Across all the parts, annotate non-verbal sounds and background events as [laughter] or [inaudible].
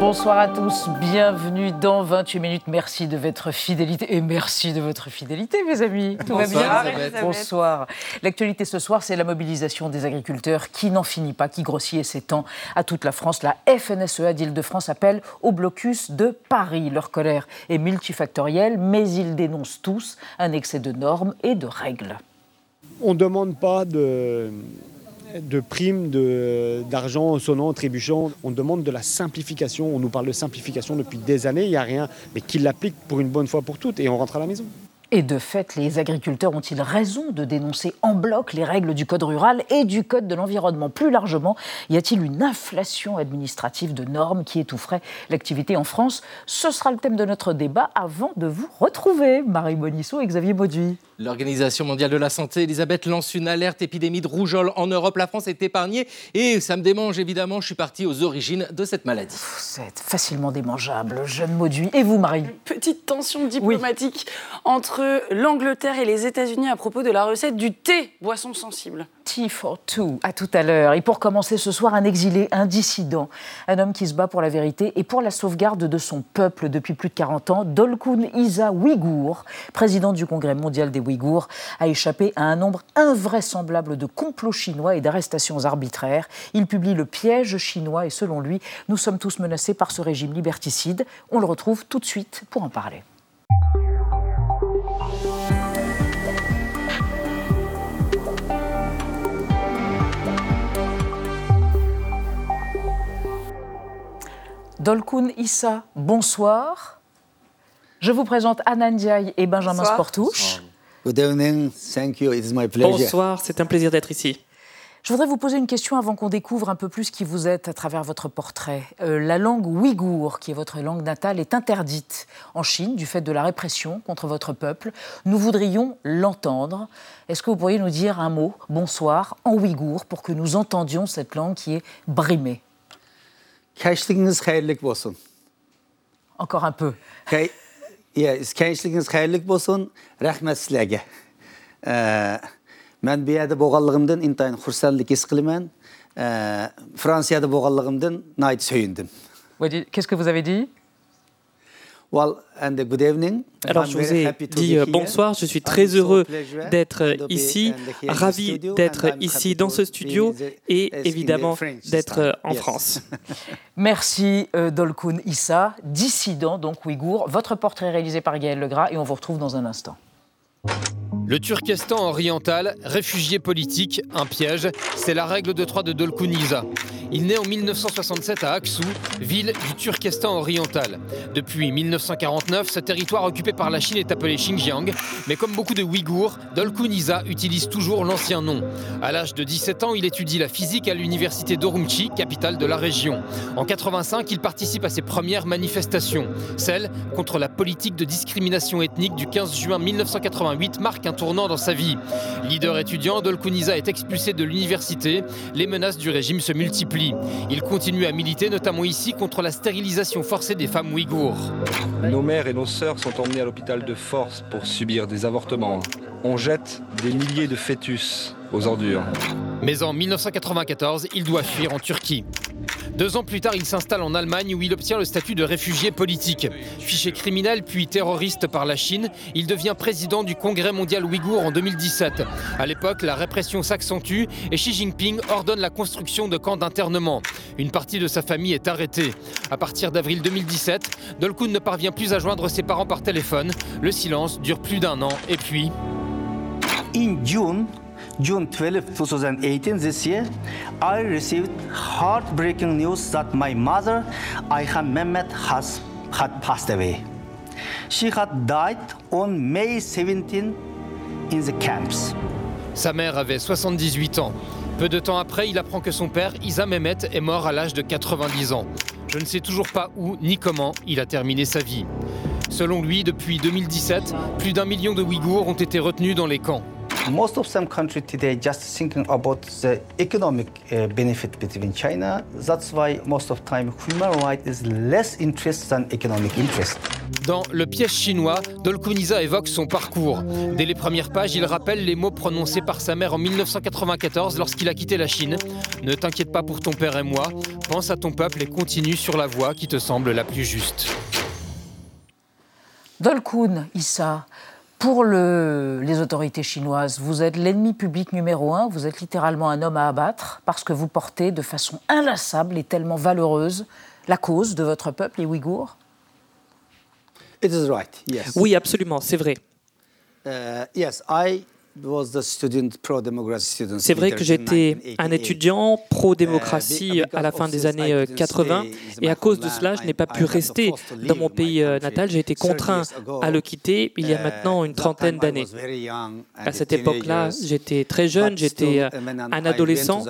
Bonsoir à tous, bienvenue dans 28 minutes. Merci de votre fidélité et merci de votre fidélité, mes amis. Tout va bien Bonsoir. L'actualité ce soir, c'est la mobilisation des agriculteurs qui n'en finit pas, qui grossit et s'étend à toute la France. La FNSEA d'Île-de-France appelle au blocus de Paris. Leur colère est multifactorielle, mais ils dénoncent tous un excès de normes et de règles. On ne demande pas de de primes, d'argent sonnant, trébuchant. On demande de la simplification. On nous parle de simplification depuis des années. Il n'y a rien, mais qu'ils l'appliquent pour une bonne fois pour toutes et on rentre à la maison. Et de fait, les agriculteurs ont-ils raison de dénoncer en bloc les règles du Code rural et du Code de l'environnement? Plus largement, y a-t-il une inflation administrative de normes qui étoufferait l'activité en France? Ce sera le thème de notre débat avant de vous retrouver, Marie Bonisseau et Xavier Bauduit. L'Organisation mondiale de la santé, Elisabeth, lance une alerte épidémie de rougeole en Europe. La France est épargnée et ça me démange évidemment. Je suis parti aux origines de cette maladie. C'est facilement démangeable, jeune Mauduit. Et vous, Marie Petite tension diplomatique entre l'Angleterre et les États-Unis à propos de la recette du thé, boisson sensible. Two. À tout à l'heure. Et pour commencer ce soir, un exilé, un dissident, un homme qui se bat pour la vérité et pour la sauvegarde de son peuple depuis plus de 40 ans, Dolkun Isa Ouïghour, président du Congrès mondial des Ouïghours, a échappé à un nombre invraisemblable de complots chinois et d'arrestations arbitraires. Il publie Le piège chinois et selon lui, nous sommes tous menacés par ce régime liberticide. On le retrouve tout de suite pour en parler. Dolkun Issa, bonsoir. Je vous présente Diaye et Benjamin Sportouche. Good evening, thank you, it's my pleasure. Bonsoir, c'est un plaisir d'être ici. Je voudrais vous poser une question avant qu'on découvre un peu plus qui vous êtes à travers votre portrait. Euh, la langue ouïghour, qui est votre langue natale, est interdite en Chine du fait de la répression contre votre peuple. Nous voudrions l'entendre. Est-ce que vous pourriez nous dire un mot, bonsoir, en ouïghour, pour que nous entendions cette langue qui est brimée? Gençliğiniz hayırlı olsun. Encore un peu. Hey, gençliğiniz olsun. Rahmet sizlerge. Ee, his. Ee, bo'lganligimdan nayt söyündim. Qu'est-ce que vous avez dit Well, and good evening. Alors, je vous ai dit euh, bonsoir. Je suis très heureux d'être ici, ravi d'être ici dans ce studio et évidemment d'être en France. [laughs] Merci euh, Dolkun Issa, dissident donc ouïghour. Votre portrait réalisé par Gaël Legras et on vous retrouve dans un instant. Le Turkestan oriental, réfugié politique, un piège, c'est la règle de trois de Dolkuniza. Il naît en 1967 à Aksu, ville du Turkestan oriental. Depuis 1949, ce territoire occupé par la Chine est appelé Xinjiang, mais comme beaucoup de Ouïghours, Dolkuniza utilise toujours l'ancien nom. À l'âge de 17 ans, il étudie la physique à l'université d'Orumqi, capitale de la région. En 85, il participe à ses premières manifestations. Celle contre la politique de discrimination ethnique du 15 juin 1988 marque un tournant dans sa vie. Leader étudiant, Dolkuniza est expulsé de l'université. Les menaces du régime se multiplient. Il continue à militer, notamment ici, contre la stérilisation forcée des femmes ouïghours. Nos mères et nos sœurs sont emmenées à l'hôpital de force pour subir des avortements. On jette des milliers de fœtus aux ordures. Mais en 1994, il doit fuir en Turquie. Deux ans plus tard, il s'installe en Allemagne où il obtient le statut de réfugié politique. Fiché criminel puis terroriste par la Chine, il devient président du Congrès mondial ouïghour en 2017. À l'époque, la répression s'accentue et Xi Jinping ordonne la construction de camps d'internement. Une partie de sa famille est arrêtée. À partir d'avril 2017, Dolkun ne parvient plus à joindre ses parents par téléphone. Le silence dure plus d'un an et puis... In June, June 12, 2018, this year, I received heartbreaking news that my mother, Ayhan Mehmet, has had passed away. She had died on May 17 in the camps. Sa mère avait 78 ans. Peu de temps après, il apprend que son père, Isa Mehmet, est mort à l'âge de 90 ans. Je ne sais toujours pas où ni comment il a terminé sa vie. Selon lui, depuis 2017, plus d'un million de Ouïghours ont été retenus dans les camps. Most of some countries today just thinking about the economic uh, benefit between China. That's why most of time human rights is less interest than economic interest. Dans Le piège chinois, Dolkuniza évoque son parcours. Dès les premières pages, il rappelle les mots prononcés par sa mère en 1994 lorsqu'il a quitté la Chine. Ne t'inquiète pas pour ton père et moi, pense à ton peuple et continue sur la voie qui te semble la plus juste. Dolkun Issa, pour les autorités chinoises, vous êtes l'ennemi public numéro un, vous êtes littéralement un homme à abattre parce que vous portez de façon inlassable et tellement valeureuse la cause de votre peuple, les Ouïghours? Oui, absolument, c'est vrai. Uh, yes, I c'est vrai que j'étais un étudiant pro-démocratie à la fin des années 80 et à cause de cela, je n'ai pas pu rester dans mon pays euh, natal. J'ai été contraint à le quitter il y a maintenant une trentaine d'années. À cette époque-là, j'étais très jeune, j'étais euh, un adolescent,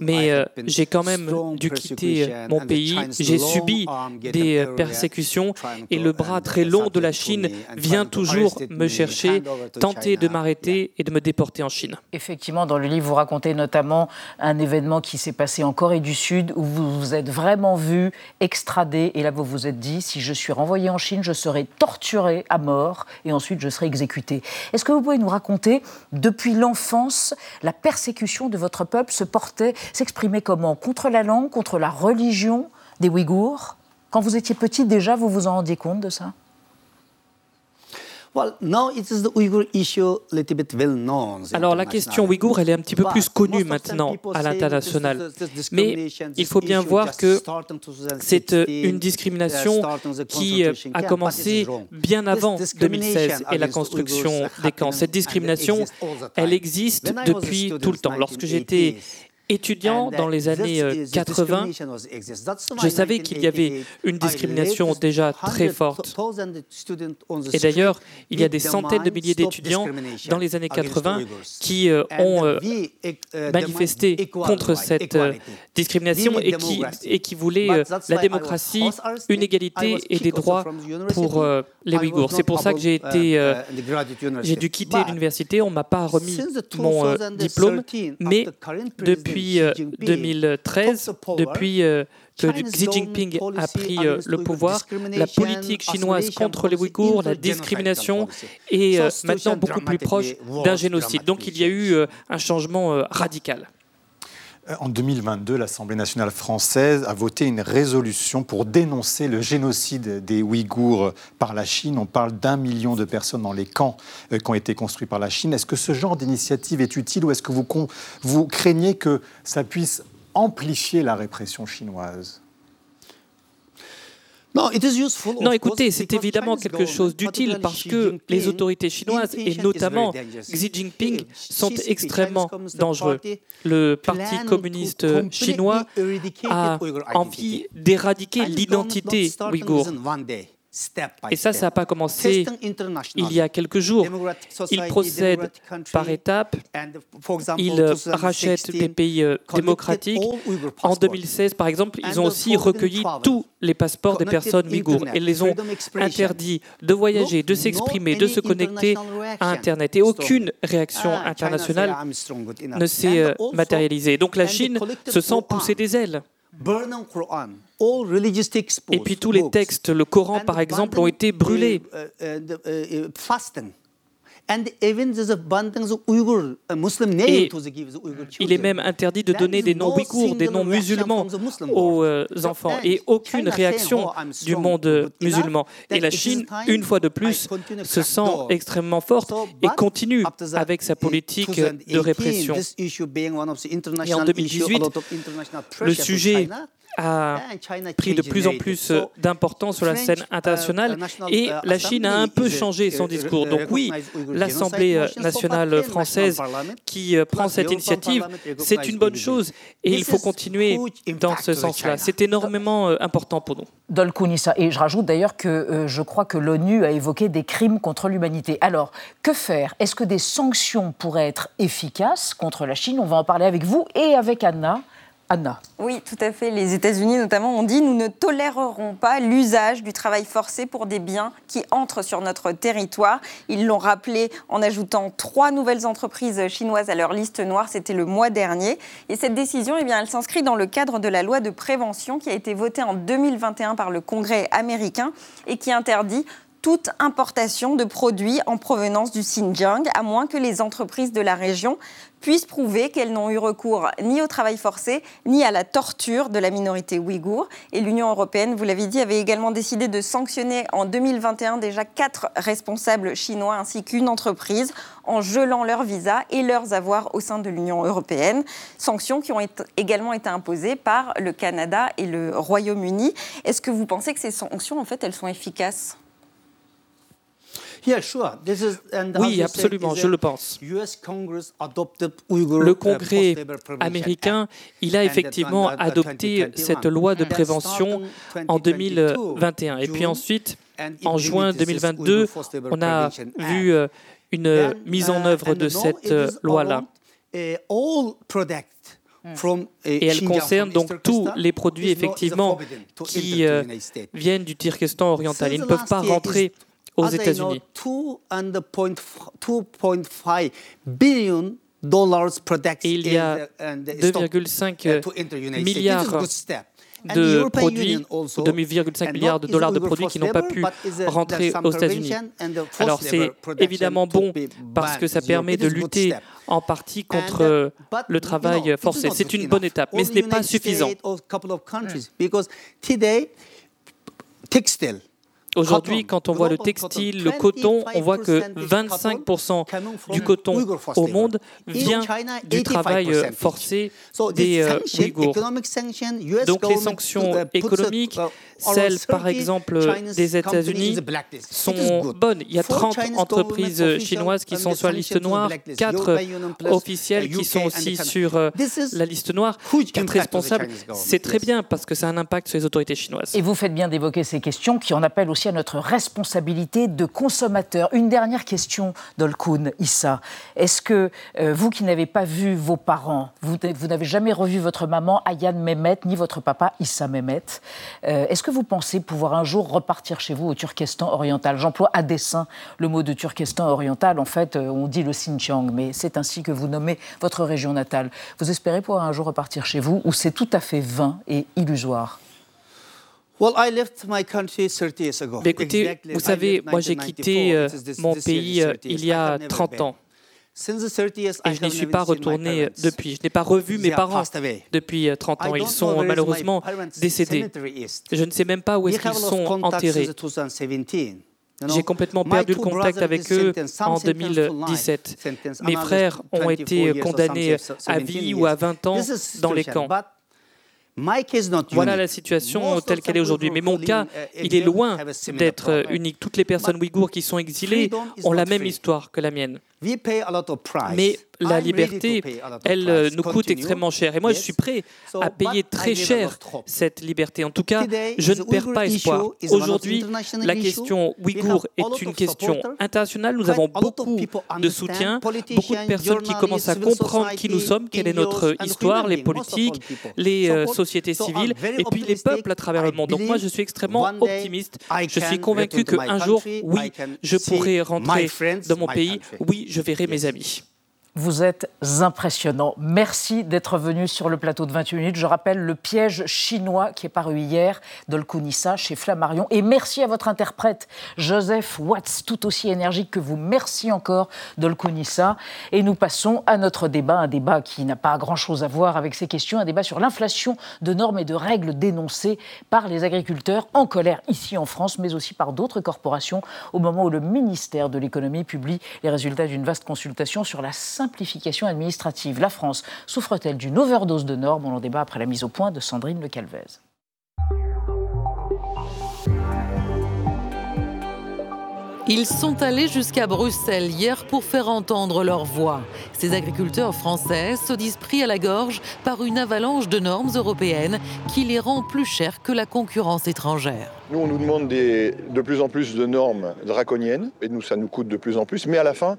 mais euh, j'ai quand même dû quitter mon pays. J'ai subi des persécutions et le bras très long de la Chine vient toujours me chercher, tenter de et de me déporter en Chine. Effectivement, dans le livre, vous racontez notamment un événement qui s'est passé en Corée du Sud où vous vous êtes vraiment vu extradé et là vous vous êtes dit si je suis renvoyé en Chine, je serai torturé à mort et ensuite je serai exécuté. Est-ce que vous pouvez nous raconter depuis l'enfance la persécution de votre peuple se portait, s'exprimait comment? Contre la langue, contre la religion des Ouïghours? Quand vous étiez petit déjà, vous vous en rendiez compte de ça? Alors la question ouïghour, elle est un petit peu plus connue maintenant à l'international. Mais il faut bien voir que c'est euh, une discrimination qui euh, a commencé bien avant 2016 et la construction des camps. Cette discrimination, elle existe depuis tout le temps. Lorsque j'étais étudiant dans les années 80, euh, je savais qu'il y avait une discrimination déjà très forte. Et d'ailleurs, il y a des centaines de milliers d'étudiants dans les années 80 qui euh, ont euh, manifesté contre cette discrimination et qui, et qui voulaient la démocratie, une égalité et des droits pour les Ouïghours. C'est pour ça que j'ai été, j'ai dû quitter l'université. On m'a pas remis mon diplôme, mais depuis depuis 2013, euh, depuis euh, que Xi Jinping a pris euh, le pouvoir, la politique chinoise contre les Ouïghours, la discrimination est maintenant beaucoup plus proche d'un génocide. Donc il y a eu un changement radical. Euh, en 2022, l'Assemblée nationale française a voté une résolution pour dénoncer le génocide des Ouïghours par la Chine. On parle d'un million de personnes dans les camps euh, qui ont été construits par la Chine. Est-ce que ce genre d'initiative est utile ou est-ce que vous, vous craignez que ça puisse amplifier la répression chinoise? Non, écoutez, c'est évidemment quelque chose d'utile parce que les autorités chinoises, et notamment Xi Jinping, sont extrêmement dangereux. Le Parti communiste chinois a envie d'éradiquer l'identité ouïghour. Et ça, ça n'a pas commencé il y a quelques jours. Il procède par étapes. Il rachète des pays euh, démocratiques. En 2016, par exemple, ils ont aussi recueilli tous les passeports des personnes ouïghours et les ont interdits de voyager, de s'exprimer, de se connecter à Internet. Et aucune réaction internationale ne s'est euh, matérialisée. Donc la Chine se sent pousser des ailes. Et puis tous les textes, le Coran par exemple, ont été brûlés. Et il est même interdit de donner des noms ouïghours, des noms musulmans aux euh, enfants. et aucune réaction du monde musulman. Et la Chine, une fois de plus, se sent extrêmement forte et continue avec sa politique de répression. Et en 2018, le sujet a pris de plus en plus d'importance sur la scène internationale. et la Chine a un peu changé son discours. Donc oui, l'Assemblée nationale française qui prend cette initiative, c'est une bonne chose. Et il faut continuer dans ce sens-là. C'est énormément important pour nous. Dolkunissa, et je rajoute d'ailleurs que je crois que l'ONU a évoqué des crimes contre l'humanité. Alors, que faire? Est-ce que des sanctions pourraient être efficaces contre la Chine? On va en parler avec vous et avec Anna Anna. Oui, tout à fait. Les États-Unis notamment ont dit nous ne tolérerons pas l'usage du travail forcé pour des biens qui entrent sur notre territoire. Ils l'ont rappelé en ajoutant trois nouvelles entreprises chinoises à leur liste noire. C'était le mois dernier. Et cette décision, eh bien, elle s'inscrit dans le cadre de la loi de prévention qui a été votée en 2021 par le Congrès américain et qui interdit toute importation de produits en provenance du Xinjiang, à moins que les entreprises de la région puissent prouver qu'elles n'ont eu recours ni au travail forcé, ni à la torture de la minorité ouïghour. Et l'Union européenne, vous l'avez dit, avait également décidé de sanctionner en 2021 déjà quatre responsables chinois ainsi qu'une entreprise en gelant leurs visas et leurs avoirs au sein de l'Union européenne. Sanctions qui ont également été imposées par le Canada et le Royaume-Uni. Est-ce que vous pensez que ces sanctions, en fait, elles sont efficaces? Oui, absolument, je le pense. Le Congrès américain, il a effectivement adopté cette loi de prévention en 2021. Et puis ensuite, en juin 2022, on a vu euh, une mise en œuvre de cette euh, loi-là. Et elle concerne donc tous les produits effectivement qui euh, viennent du Turkestan oriental. Ils ne peuvent pas rentrer aux États-Unis. 2,5 et il y a 2,5 milliards de produits, 2,5 milliards de dollars de produits qui n'ont pas pu rentrer aux États-Unis. Alors c'est évidemment bon parce que ça permet de lutter en partie contre le travail forcé. C'est une bonne étape, mais ce n'est pas suffisant. Aujourd'hui, quand on voit le textile, le coton, on voit que 25% du coton au monde vient du travail euh, forcé des euh, Ouïghours. Donc les sanctions économiques, celles par exemple des États-Unis, sont bonnes. Il y a 30 entreprises chinoises qui sont sur la liste noire, 4 officielles qui sont aussi sur euh, la liste noire, 4 responsables. C'est très bien parce que ça a un impact sur les autorités chinoises. Et vous faites bien d'évoquer ces questions qui en appellent aussi à notre responsabilité de consommateur. Une dernière question, Dolkun Issa. Est-ce que euh, vous qui n'avez pas vu vos parents, vous, n'avez jamais revu votre maman Ayane Mehmet, ni votre papa Issa Mehmet, euh, est-ce que vous pensez pouvoir un jour repartir chez vous au Turkestan oriental? J'emploie à dessein le mot de Turkestan oriental. En fait, euh, on dit le Xinjiang, mais c'est ainsi que vous nommez votre région natale. Vous espérez pouvoir un jour repartir chez vous ou c'est tout à fait vain et illusoire? Écoutez, vous savez, moi j'ai quitté euh, mon pays euh, il y a 30 ans. Et je n'y suis pas retourné depuis. Je n'ai pas revu mes parents depuis 30 euh, ans. Ils sont malheureusement décédés. Je ne sais même pas où est-ce qu'ils sont enterrés. J'ai complètement perdu le contact avec eux en 2017. Mes frères ont été condamnés à vie ou à 20 ans dans les camps. Voilà la situation telle qu'elle est aujourd'hui. Mais mon cas, uh, il est loin d'être unique. Toutes les personnes ouïghours qui sont exilées ont la même histoire que la mienne. Mais la liberté, elle nous coûte extrêmement cher. Et moi, je suis prêt à payer très cher cette liberté. En tout cas, je ne perds pas espoir. Aujourd'hui, la question ouïghour est une question internationale. Nous avons beaucoup de soutien, beaucoup de personnes qui commencent à comprendre qui nous sommes, quelle est notre histoire, les politiques, les euh, sociétés civiles, et puis les peuples à travers le monde. Donc moi, je suis extrêmement optimiste. Je suis convaincu qu'un jour, oui, je pourrai rentrer dans mon pays. Oui, je verrai mes amis. Vous êtes impressionnant. Merci d'être venu sur le plateau de 28 minutes. Je rappelle le piège chinois qui est paru hier d'Olkunissa chez Flammarion. Et merci à votre interprète, Joseph Watts, tout aussi énergique que vous. Merci encore d'Olkunissa. Et nous passons à notre débat, un débat qui n'a pas grand-chose à voir avec ces questions, un débat sur l'inflation de normes et de règles dénoncées par les agriculteurs en colère ici en France, mais aussi par d'autres corporations, au moment où le ministère de l'économie publie les résultats d'une vaste consultation sur la simplification administrative. La France souffre-t-elle d'une overdose de normes? On en débat après la mise au point de Sandrine Le Calvez. Ils sont allés jusqu'à Bruxelles hier pour faire entendre leur voix. Ces agriculteurs français se disent pris à la gorge par une avalanche de normes européennes qui les rend plus chers que la concurrence étrangère. Nous, on nous demande de plus en plus de normes draconiennes, et nous, ça nous coûte de plus en plus, mais à la fin,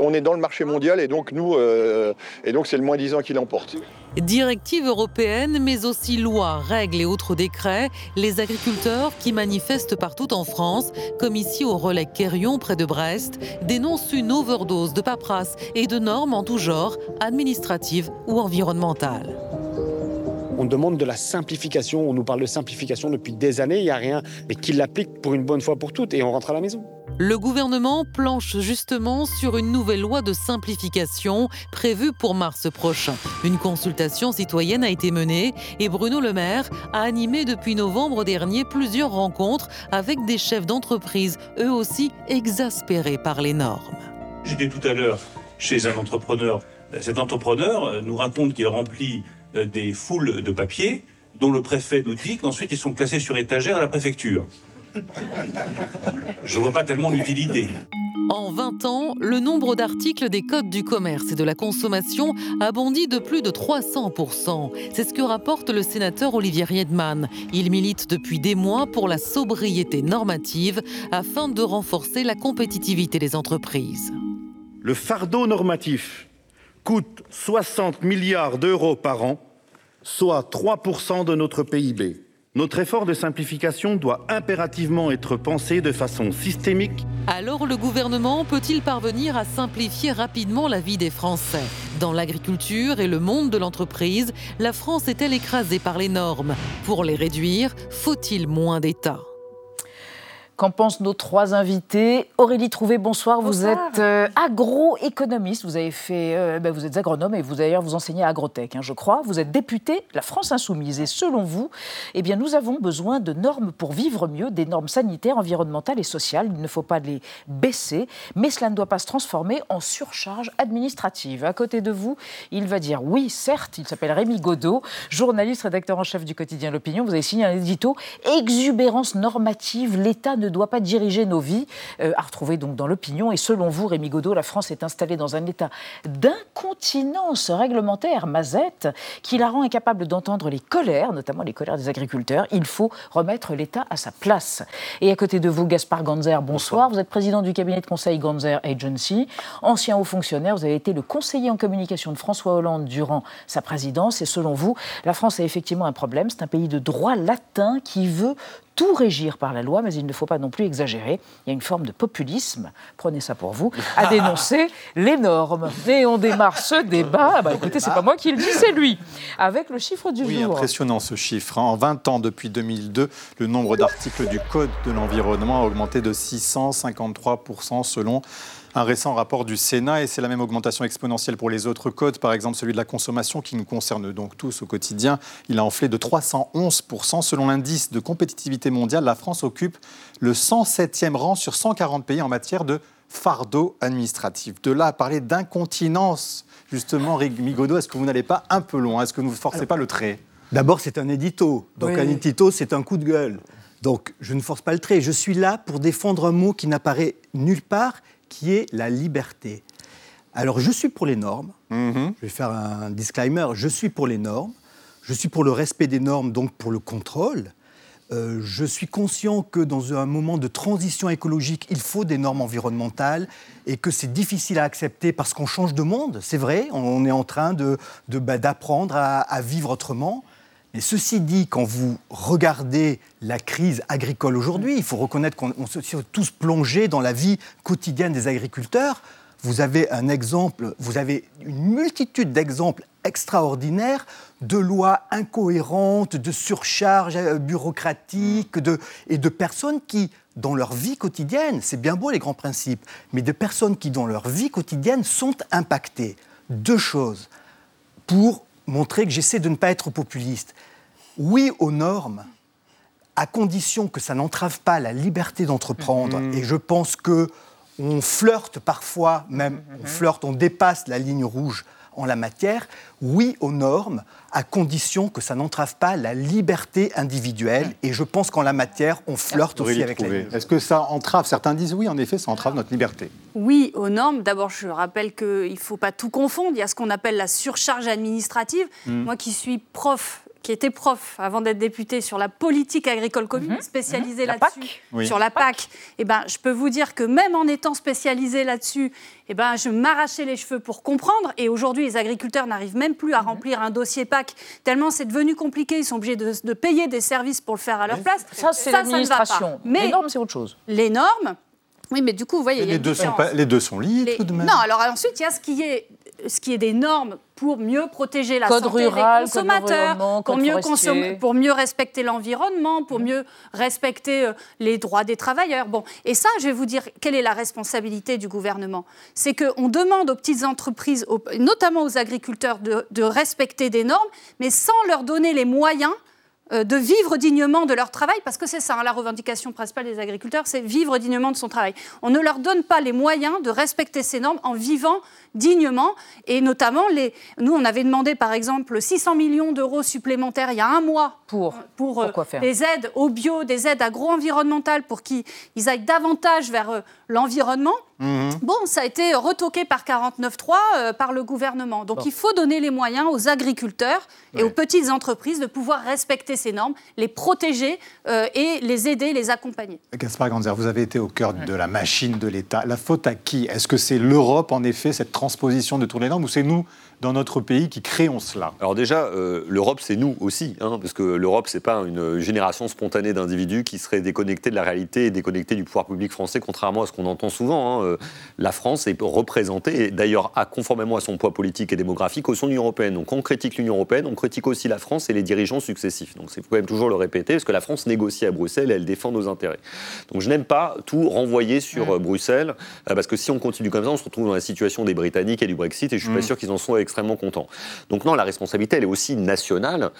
on est dans le marché mondial et donc nous, euh, et donc c'est le moins 10 ans qui l'emporte. Directives européennes, mais aussi lois, règles et autres décrets, les agriculteurs qui manifestent partout en France, comme ici au relais Quérion près de Brest, dénoncent une overdose de paperasse et de normes en tout genre, administratives ou environnementales. On demande de la simplification, on nous parle de simplification depuis des années, il n'y a rien, mais qui l'applique pour une bonne fois pour toutes et on rentre à la maison. Le gouvernement planche justement sur une nouvelle loi de simplification prévue pour mars prochain. Une consultation citoyenne a été menée et Bruno Le Maire a animé depuis novembre dernier plusieurs rencontres avec des chefs d'entreprise, eux aussi exaspérés par les normes. J'étais tout à l'heure chez un entrepreneur. Cet entrepreneur nous raconte qu'il remplit euh, des foules de papiers dont le préfet nous dit qu'ensuite ils sont classés sur étagère à la préfecture. Je ne vois pas tellement l'utilité. En 20 ans, le nombre d'articles des codes du commerce et de la consommation a bondi de plus de 300%. C'est ce que rapporte le sénateur Olivier Riedman. Il milite depuis des mois pour la sobriété normative afin de renforcer la compétitivité des entreprises. Le fardeau normatif coûte 60 milliards d'euros par an, soit 3% de notre PIB. Notre effort de simplification doit impérativement être pensé de façon systémique. Alors le gouvernement peut-il parvenir à simplifier rapidement la vie des Français? Dans l'agriculture et le monde de l'entreprise, la France est-elle écrasée par les normes? Pour les réduire, faut-il moins d'État Qu'en pensent nos trois invités Aurélie Trouvé, bonsoir. Vous êtes euh, agroéconomiste. Vous avez fait, euh, ben, vous êtes agronome et vous d'ailleurs vous enseignez à Agrotech, hein, je crois. Vous êtes députée la France Insoumise. Et selon vous, eh bien, nous avons besoin de normes pour vivre mieux, des normes sanitaires, environnementales et sociales. Il ne faut pas les baisser, mais cela ne doit pas se transformer en surcharge administrative. À côté de vous, il va dire oui, certes. Il s'appelle Rémi Godot, journaliste, rédacteur en chef du quotidien L'Opinion. Vous avez signé un édito exubérance normative. L'État ne doit pas diriger nos vies, euh, à retrouver donc dans l'opinion. Et selon vous, Rémi Godot, la France est installée dans un état d'incontinence réglementaire, mazette, qui la rend incapable d'entendre les colères, notamment les colères des agriculteurs. Il faut remettre l'État à sa place. Et à côté de vous, Gaspard Ganzer, bonsoir. Vous êtes président du cabinet de conseil Ganzer Agency, ancien haut fonctionnaire. Vous avez été le conseiller en communication de François Hollande durant sa présidence. Et selon vous, la France a effectivement un problème. C'est un pays de droit latin qui veut tout régir par la loi, mais il ne faut pas non plus exagérer. Il y a une forme de populisme, prenez ça pour vous, à dénoncer [laughs] les normes. Et on démarre ce débat, bah, écoutez, c'est pas moi qui le dis, c'est lui, avec le chiffre du oui, jour. impressionnant ce chiffre. Hein. En 20 ans, depuis 2002, le nombre d'articles du Code de l'environnement a augmenté de 653% selon un récent rapport du Sénat et c'est la même augmentation exponentielle pour les autres codes, par exemple celui de la consommation qui nous concerne donc tous au quotidien. Il a enflé de 311%. Selon l'indice de compétitivité mondiale, la France occupe le 107e rang sur 140 pays en matière de fardeau administratif. De là à parler d'incontinence, justement, Migodo, est-ce que vous n'allez pas un peu loin? Est-ce que vous ne forcez pas le trait? D'abord, c'est un édito. Donc un édito, c'est un coup de gueule. Donc je ne force pas le trait. Je suis là pour défendre un mot qui n'apparaît nulle part qui est la liberté. Alors je suis pour les normes, mhm. je vais faire un disclaimer, je suis pour les normes, je suis pour le respect des normes, donc pour le contrôle. Euh, je suis conscient que dans un moment de transition écologique, il faut des normes environnementales et que c'est difficile à accepter parce qu'on change de monde, c'est vrai, on est en train d'apprendre de, bah, d'apprendre à, à, vivre autrement. Mais ceci dit, quand vous regardez la crise agricole aujourd'hui, il faut reconnaître qu'on se tous plongés dans la vie quotidienne des agriculteurs. Vous avez un exemple, vous avez une multitude d'exemples extraordinaires de lois incohérentes, de surcharges euh, bureaucratiques et de personnes qui, dans leur vie quotidienne, c'est bien beau les grands principes, mais de personnes qui, dans leur vie quotidienne, sont impactées. Deux choses. Pour montrer que j'essaie de ne pas être populiste. Oui aux normes, à condition que ça n'entrave pas la liberté d'entreprendre. Mm-hmm. Et je pense que on flirte parfois, même on mm-hmm. flirte, on dépasse la ligne rouge en la matière, oui aux normes, à condition que ça n'entrave pas la liberté individuelle. Et je pense qu'en la matière, on flirte aussi avec la Est-ce que ça entrave? Certains disent oui, en effet, ça entrave notre liberté. Oui aux normes. D'abord, je rappelle qu'il ne faut pas tout confondre. Il y a ce qu'on appelle la surcharge administrative. Hmm. Moi qui suis prof qui était prof avant d'être député sur la politique agricole commune, mhm. spécialisé mhm. là-dessus, sur la PAC, eh ben, je peux vous dire que même en étant spécialisé là-dessus, eh ben, je m'arrachais les cheveux pour comprendre. Et aujourd'hui, les agriculteurs n'arrivent même plus à mhm. remplir un dossier PAC, tellement c'est devenu compliqué. Ils sont obligés de, payer des services pour le faire à leur place. Ça, c'est l'administration. Mais les normes, c'est autre chose. Les normes, oui, mais du coup, vous voyez, les, deux sont les deux sont liés tout de même. Non, alors ensuite, il y a ce qui est ce qui est des normes pour mieux protéger la santé des consommateurs, pour, mieux consommer, pour mieux respecter l'environnement, pour mmh. mieux respecter euh, les droits des travailleurs. Bon, et ça, je vais vous dire quelle est la responsabilité du gouvernement. C'est qu'on demande aux petites entreprises, notamment aux agriculteurs, de, de respecter des normes, mais sans leur donner les moyens euh, de vivre dignement de leur travail, parce que c'est ça, hein, la revendication principale des agriculteurs, c'est vivre dignement de son travail. On ne leur donne pas les moyens de respecter ces normes en vivant dignement, et notamment, les... nous, on avait demandé, par exemple, 600 millions d'euros supplémentaires il y a un mois pour, pour, euh, des aides au bio, des aides agro-environnementales, pour qu'ils aillent davantage vers euh, l'environnement. Mhm. Bon, ça a été retoqué par 49.3 par le gouvernement. Donc il faut donner les moyens aux agriculteurs et aux petites entreprises de pouvoir respecter ces normes, les protéger euh, et les aider, les accompagner. Gaspard Ganzer, vous avez été au cœur de la machine de l'État. La faute à qui? Est-ce que c'est l'Europe, en effet, cette transposition de toutes les normes, ou c'est nous dans notre pays qui créons cela Alors déjà, euh, l'Europe, c'est nous aussi, hein, parce que l'Europe, c'est pas une génération spontanée d'individus qui seraient déconnectés de la réalité et déconnectés du pouvoir public français, contrairement à ce qu'on entend souvent. Hein. Euh, la France est représentée, et d'ailleurs, conformément à son poids politique et démographique, au sein de l'Union européenne. Donc on critique l'Union européenne, on critique aussi la France et les dirigeants successifs. Donc c'est faut quand même toujours le répéter, parce que la France négocie à Bruxelles et elle défend nos intérêts. Donc je n'aime pas tout renvoyer sur euh, Bruxelles, parce que si on continue comme ça, on se retrouve dans la situation des Britanniques et du Brexit, et je suis pas mm. sûr qu'ils en soient extrêmement contents. Donc non, la responsabilité, elle est aussi nationale.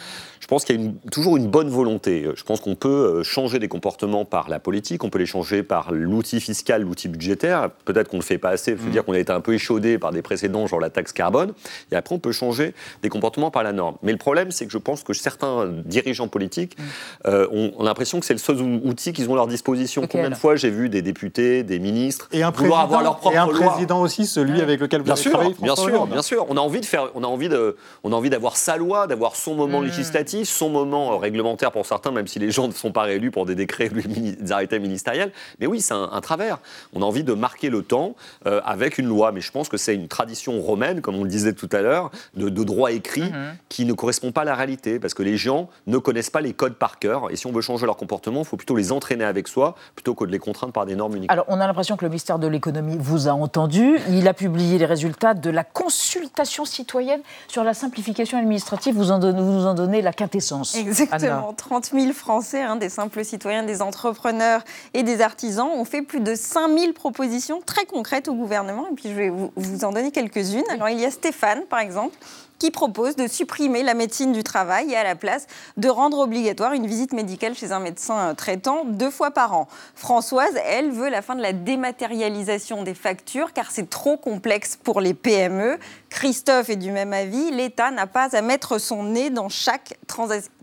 Je pense qu'il y a toujours une bonne volonté. Je pense qu'on peut euh, changer des comportements par la politique, on peut les changer par l'outil fiscal, l'outil budgétaire. Peut-être qu'on ne le fait pas assez, il faut mm. dire qu'on a été un peu échaudé par des précédents, genre la taxe carbone. Et après, on peut changer des comportements par la norme. Mais le problème, c'est que je pense que certains dirigeants politiques mm. euh, ont, l'impression que c'est le seul outil qu'ils ont à leur disposition. Combien de fois j'ai vu des députés, des ministres et un vouloir avoir leur propre et un président aussi, celui avec lequel vous bien avez sûr, travaillé, Bien sûr, bien sûr. On a envie de faire, on a envie de, on a envie d'avoir sa loi, d'avoir son moment mm. législatif, son moment euh, réglementaire pour certains, même si les gens ne sont pas réélus pour des décrets, [laughs] des arrêtés ministériels. Mais oui, c'est un, travers. On a envie de marquer le temps euh, avec une loi. Mais je pense que c'est une tradition romaine, comme on le disait tout à l'heure, de, droit écrit mm-hmm. qui ne correspond pas à la réalité, parce que les gens ne connaissent pas les codes par cœur. Et si on veut changer leur comportement, il faut plutôt les entraîner avec soi, plutôt que de les contraindre par des normes uniques. Alors, on a l'impression que le ministère de l'économie vous a entendu. Il a publié les résultats de la consultation citoyenne sur la simplification administrative. Vous, en vous nous en donnez la quintessence. Exactement. 30 000 Français, hein, des simples citoyens, des entrepreneurs et des artisans, ont fait plus de 5 000 propositions très concrètes au gouvernement. Et puis, je vais vous, vous en donner quelques-unes. Alors, il y a Stéphane, par exemple, qui propose de supprimer la médecine du travail et à la place de rendre obligatoire une visite médicale chez un médecin euh, traitant deux fois par an. Françoise, elle, veut la fin de la dématérialisation des factures car c'est trop complexe pour les PME. Christophe est du même avis, l'État n'a pas à mettre son nez dans chaque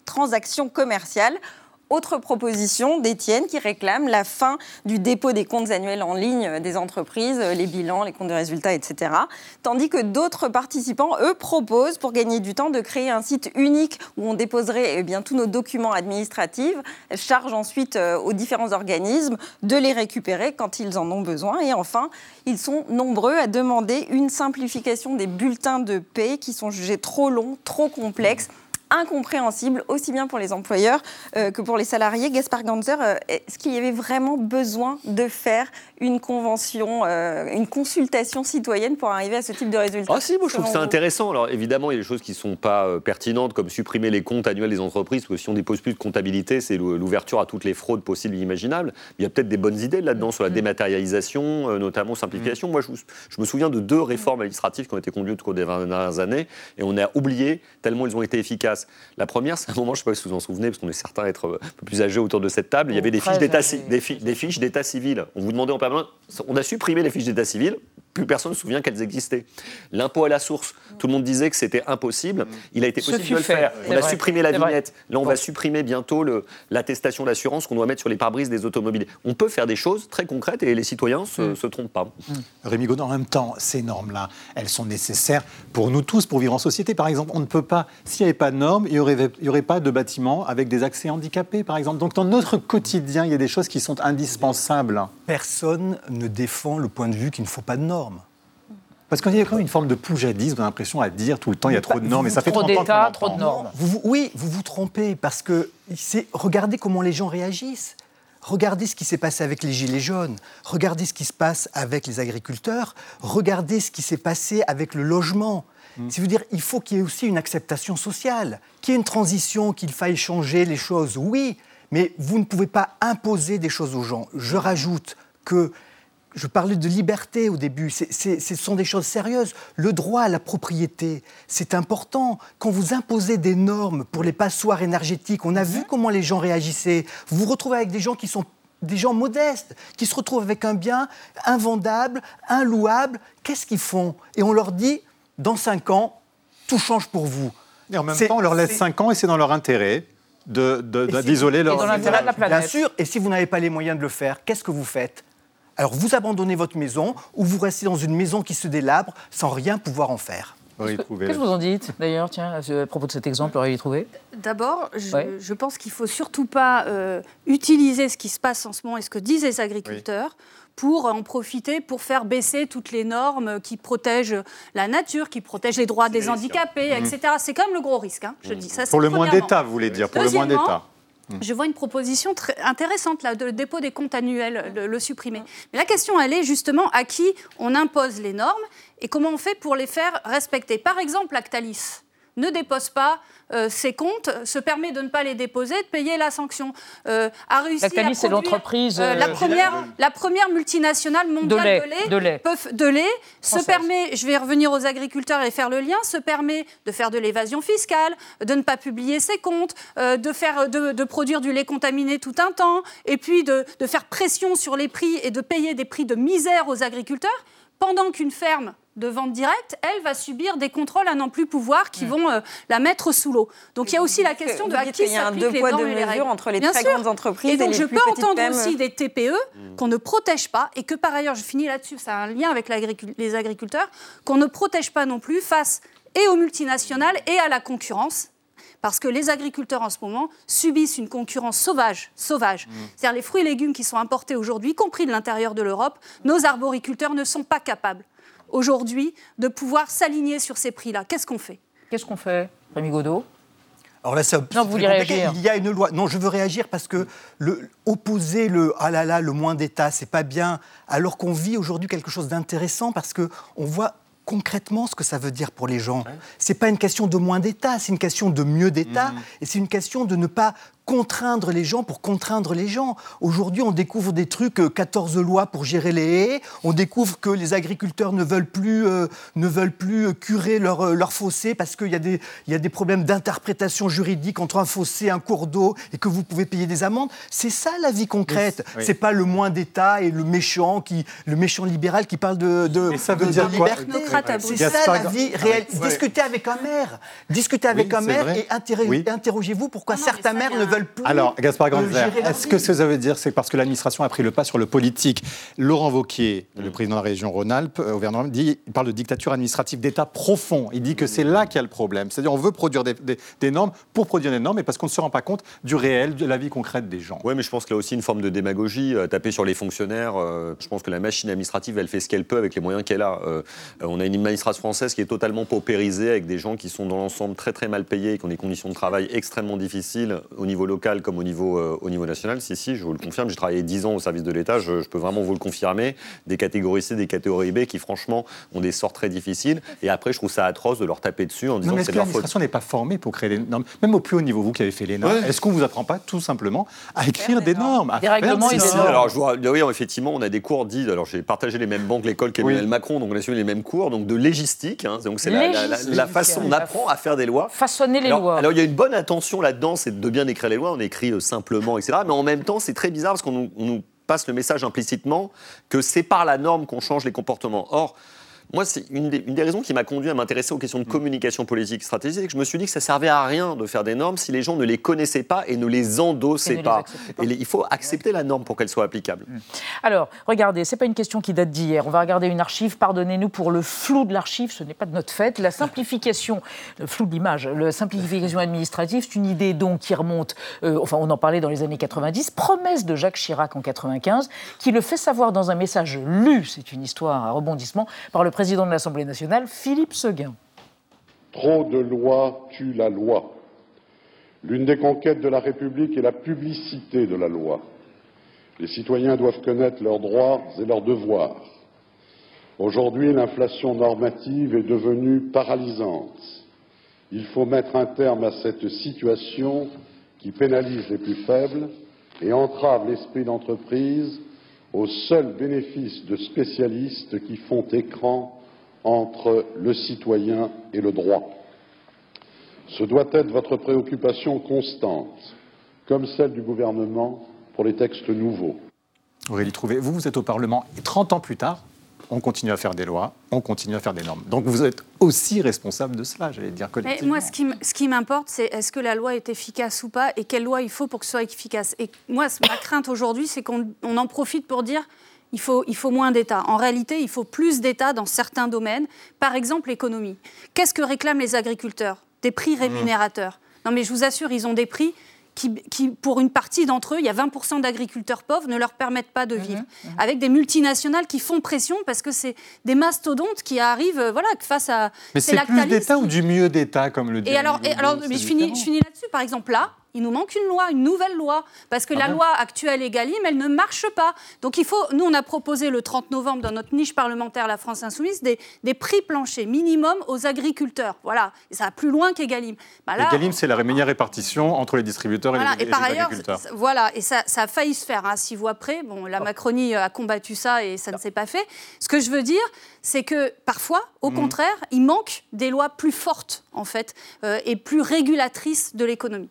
transaction commerciale. Autre proposition d'Étienne qui réclame la fin du dépôt des comptes annuels en ligne des entreprises, les bilans, les comptes de résultats, etc. Tandis que d'autres participants, eux, proposent, pour gagner du temps, de créer un site unique où on déposerait eh bien, tous nos documents administratifs, charge ensuite euh, aux différents organismes de les récupérer quand ils en ont besoin. Et enfin, ils sont nombreux à demander une simplification des bulletins de paie qui sont jugés trop longs, trop complexes incompréhensible, aussi bien pour les employeurs euh, que pour les salariés. Gaspard Ganzer, euh, est-ce qu'il y avait vraiment besoin de faire une convention, euh, une consultation citoyenne pour arriver à ce type de résultat Ah si, moi je trouve que c'est intéressant. Alors évidemment, il y a des choses qui ne sont pas pertinentes, comme supprimer les comptes annuels des entreprises, parce que si on dépose plus de comptabilité, c'est l'ouverture à toutes les fraudes possibles et imaginables. Il y a peut-être des bonnes idées là-dedans sur la mm. dématérialisation, notamment simplification. Mm. Moi, je, je, me souviens de deux réformes administratives qui ont été conduites au cours des 20 dernières années, et on a oublié tellement ils ont été efficaces. La première, c'est un moment, je ne sais pas si vous en souvenez, parce qu'on est certains à être un peu plus âgés autour de cette table, il y avait des fiches d'état, des, fiches d'état civil. On vous demandait en permanence, on a supprimé les fiches d'état civil, plus personne ne se souvient qu'elles existaient. L'impôt à la source, tout le monde disait que c'était impossible. Il a été possible de le faire. On a supprimé la vignette. Là, on va supprimer bientôt l'attestation d'assurance qu'on doit mettre sur les pare-brises des automobiles. On peut faire des choses très concrètes et les citoyens ne se, mm. trompent pas. Mm. Rémi Godin, en même temps, ces normes-là, elles sont nécessaires pour nous tous, pour vivre en société. Par exemple, on ne peut pas, s'il n'y avait pas de normes, il n'y aurait, pas de bâtiments avec des accès handicapés, par exemple. Donc dans notre quotidien, il y a des choses qui sont indispensables. Personne ne défend le point de vue qu'il ne faut pas de normes. Parce qu'il y a quand même une forme de poujadisme, on a l'impression à dire tout le temps il y a trop de normes, et ça fait trop d'État, trop de normes. oui, vous vous trompez, parce que regardez comment les gens réagissent. Regardez ce qui s'est passé avec les Gilets jaunes, regardez ce qui se passe avec les agriculteurs, regardez ce qui s'est passé avec le logement. Mm. C'est dire, il faut qu'il y ait aussi une acceptation sociale, qu'il y ait une transition, qu'il faille changer les choses, oui, mais vous ne pouvez pas imposer des choses aux gens. Je rajoute que je parlais de liberté au début, ce sont des choses sérieuses. Le droit à la propriété, c'est important. Quand vous imposez des normes pour les passoires énergétiques, on a vu comment les gens réagissaient. Vous vous retrouvez avec des gens qui sont des gens modestes, qui se retrouvent avec un bien invendable, inlouable. Qu'est-ce qu'ils font? Et on leur dit, dans cinq ans, tout change pour vous. Et en même temps, on leur laisse cinq ans et c'est dans leur intérêt d'isoler de, leur... dans l'intérêt de la planète. Bien sûr, et si vous n'avez pas les moyens de le faire, qu'est-ce que vous faites? Alors vous abandonnez votre maison ou vous restez dans une maison qui se délabre sans rien pouvoir en faire. Qu'est-ce que vous en dites d'ailleurs, tiens, à propos de cet exemple, Aurélie Trouvé D'abord, je, pense qu'il ne faut surtout pas euh, utiliser ce qui se passe en ce moment et ce que disent les agriculteurs. pour en profiter pour faire baisser toutes les normes qui protègent la nature, qui protègent les droits des handicapés, etc. C'est quand même le gros risque, hein, je dis. Ça, pour le moins d'État, vous voulez dire, pour le moins d'État. Mm. Je vois une proposition très intéressante, là, de le dépôt des comptes annuels, le, le supprimer. Mais la question, elle est justement à qui on impose les normes et comment on fait pour les faire respecter. Par exemple, Lactalis ne dépose pas euh, ses comptes, se permet de ne pas les déposer, de payer la sanction. Euh, a réussi à c'est l'entreprise euh, la première, la première multinationale mondiale de lait, de lait, se permet, je vais revenir aux agriculteurs et faire le lien, se permet de faire de l'évasion fiscale, de ne pas publier ses comptes, de faire, de, de, produire du lait contaminé tout un temps, et puis de, de faire pression sur les prix et de payer des prix de misère aux agriculteurs, pendant qu'une ferme de vente directe, elle va subir des contrôles à n'en plus pouvoir qui vont euh, la mettre sous l'eau. Donc il y a aussi la question de à qui s'appliquent les normes et les règles. entre les très grandes entreprises et, donc je peux entendre aussi des TPE mm. qu'on ne protège pas et que par ailleurs, je finis là-dessus, ça a un lien avec les agriculteurs, qu'on ne protège pas non plus face et aux multinationales et à la concurrence parce que les agriculteurs en ce moment subissent une concurrence sauvage, sauvage. Mm. C'est-à-dire les fruits et légumes qui sont importés aujourd'hui, y compris de l'intérieur de l'Europe, nos arboriculteurs ne sont pas capables aujourd'hui de pouvoir s'aligner sur ces prix-là. Qu'est-ce qu'on fait? Qu'est-ce qu'on fait, Rémi Godot? Alors là, ça, non, vous voulez réagir. Il y a une loi. Non, je veux réagir parce que le, opposer le ah là là, le moins d'État, c'est pas bien. Alors qu'on vit aujourd'hui quelque chose d'intéressant parce que on voit concrètement ce que ça veut dire pour les gens. C'est pas une question de moins d'État, c'est une question de mieux d'État, mmh. et c'est une question de ne pas contraindre les gens pour contraindre les gens. Aujourd'hui, on découvre des trucs, 14 euh, lois pour gérer les haies, on découvre que les agriculteurs ne veulent plus, euh, ne veulent plus curer leur, euh, leur fossé parce qu'il y, a des, y a des problèmes d'interprétation juridique entre un fossé, un cours d'eau, et que vous pouvez payer des amendes. C'est ça la vie concrète. C'est pas le moins d'État et le méchant, qui, le méchant libéral qui parle de, de, ça veut dire liberté. C'est ça la vie réelle. Discutez avec un maire. Discutez avec un maire et interrogez-vous pourquoi certains maires ne veulent plus. Alors, Gaspard Grandvert, est-ce que ce que ça veut dire, c'est parce que l'administration a pris le pas sur le politique? Laurent Vauquier, le mm. président de la région Rhône-Alpes, au gouvernement, dit, il parle de dictature administrative d'État profond. Il dit que c'est là qu'il y a le problème. C'est-à-dire, on veut produire des, normes pour produire des normes, mais parce qu'on ne se rend pas compte du réel, de la vie concrète des gens. Oui, mais je pense qu'il y a aussi une forme de démagogie, euh, taper sur les fonctionnaires. Euh, je pense que la machine administrative, elle fait ce qu'elle peut avec les moyens qu'elle a. Euh, on a une administration française qui est totalement paupérisée, avec des gens qui sont dans l'ensemble très très mal payés, qui ont des conditions de travail extrêmement difficiles au niveau local comme au niveau, euh, au niveau national. Si, si, je vous le confirme, j'ai travaillé 10 ans au service de l'État, je, peux vraiment vous le confirmer. Des catégories C, des catégories B qui, franchement, ont des sorts très difficiles. Et après, je trouve ça atroce de leur taper dessus en disant que c'est leur faute. L'administration n'est pas formée pour créer des normes. Même au plus haut niveau, vous qui avez fait les normes, est-ce qu'on ne vous apprend pas tout simplement à écrire des normes, Des règlements et des normes Alors, je vois, oui, effectivement, on a des cours dits. Alors, j'ai partagé les mêmes banques, l'école qu'Emmanuel Macron, donc on a suivi les mêmes cours, donc de légistique. Hein, donc, c'est la, la, façon on apprend à faire des lois. Façonner les lois. Alors, il y a une bonne intention là-dedans, c'est de bien écrire les. On écrit euh, simplement, etc. Mais en même temps, c'est très bizarre parce qu'on nous passe le message implicitement que c'est par la norme qu'on change les comportements. Or, moi, c'est une, des, raisons qui m'a conduit à m'intéresser aux questions de mm. communication politique stratégique. Je me suis dit que ça servait à rien de faire des normes si les gens ne les connaissaient pas et ne les endossaient pas. Et il faut accepter la norme pour qu'elle soit applicable. Mm. Alors, regardez, c'est pas une question qui date d'hier. On va regarder une archive. Pardonnez-nous pour le flou de l'archive. Ce n'est pas de notre fait. La simplification, [laughs] le flou de l'image, la simplification administrative, c'est une idée donc qui remonte. Euh, enfin, on en parlait dans les années 90. Promesse de Jacques Chirac en 95, qui le fait savoir dans un message lu. C'est une histoire à rebondissement par le président président de l'Assemblée nationale, Philippe Seguin. Trop de lois tuent la loi. L'une des conquêtes de la République est la publicité de la loi. Les citoyens doivent connaître leurs droits et leurs devoirs. Aujourd'hui, l'inflation normative est devenue paralysante. Il faut mettre un terme à cette situation qui pénalise les plus faibles et entrave l'esprit d'entreprise au seul bénéfice de spécialistes qui font écran entre le citoyen et le droit. Ce doit être votre préoccupation constante, comme celle du gouvernement pour les textes nouveaux. Aurélie Trouvé, vous, vous êtes au Parlement et 30 ans plus tard, on continue à faire des lois, on continue à faire des normes. Donc vous êtes aussi responsable de cela, j'allais dire collectivement. moi, ce qui m'importe, c'est est-ce que la loi est efficace ou pas et quelle loi il faut pour que ce soit efficace. Et moi, ma crainte aujourd'hui, c'est qu'on en profite pour dire il faut, il faut moins d'État. En réalité, il faut plus d'État dans certains domaines, par exemple l'économie. Qu'est-ce que réclament les agriculteurs? Des prix mmh. rémunérateurs. Non, mais je vous assure, ils ont des prix qui, pour une partie d'entre eux, il y a 20% d'agriculteurs pauvres, ne leur permettent pas de mhm, vivre. Mhm. Avec des multinationales qui font pression parce que c'est des mastodontes qui arrivent euh, voilà, face à. Mais c'est plus d'État ou du mieux d'État, comme le dit Et alors, et alors mais je finis, je finis là-dessus. Par exemple, là, il nous manque une loi, une nouvelle loi, parce que ah la loi actuelle Egalim, elle ne marche pas. Donc il faut, nous on a proposé le 30 novembre dans notre niche parlementaire La France Insoumise des, des prix planchers minimum aux agriculteurs. Voilà, et ça va plus loin qu'Egalim. Bah Egalim, c'est la rémunération répartition entre les distributeurs et, les, et, par ailleurs, Voilà, et ça, ça, a failli se faire hein, six voix près. Bon, la Macronie a combattu ça et ça ne s'est pas fait. Ce que je veux dire, c'est que parfois, au mhm. contraire, il manque des lois plus fortes, en fait, euh, et plus régulatrices de l'économie.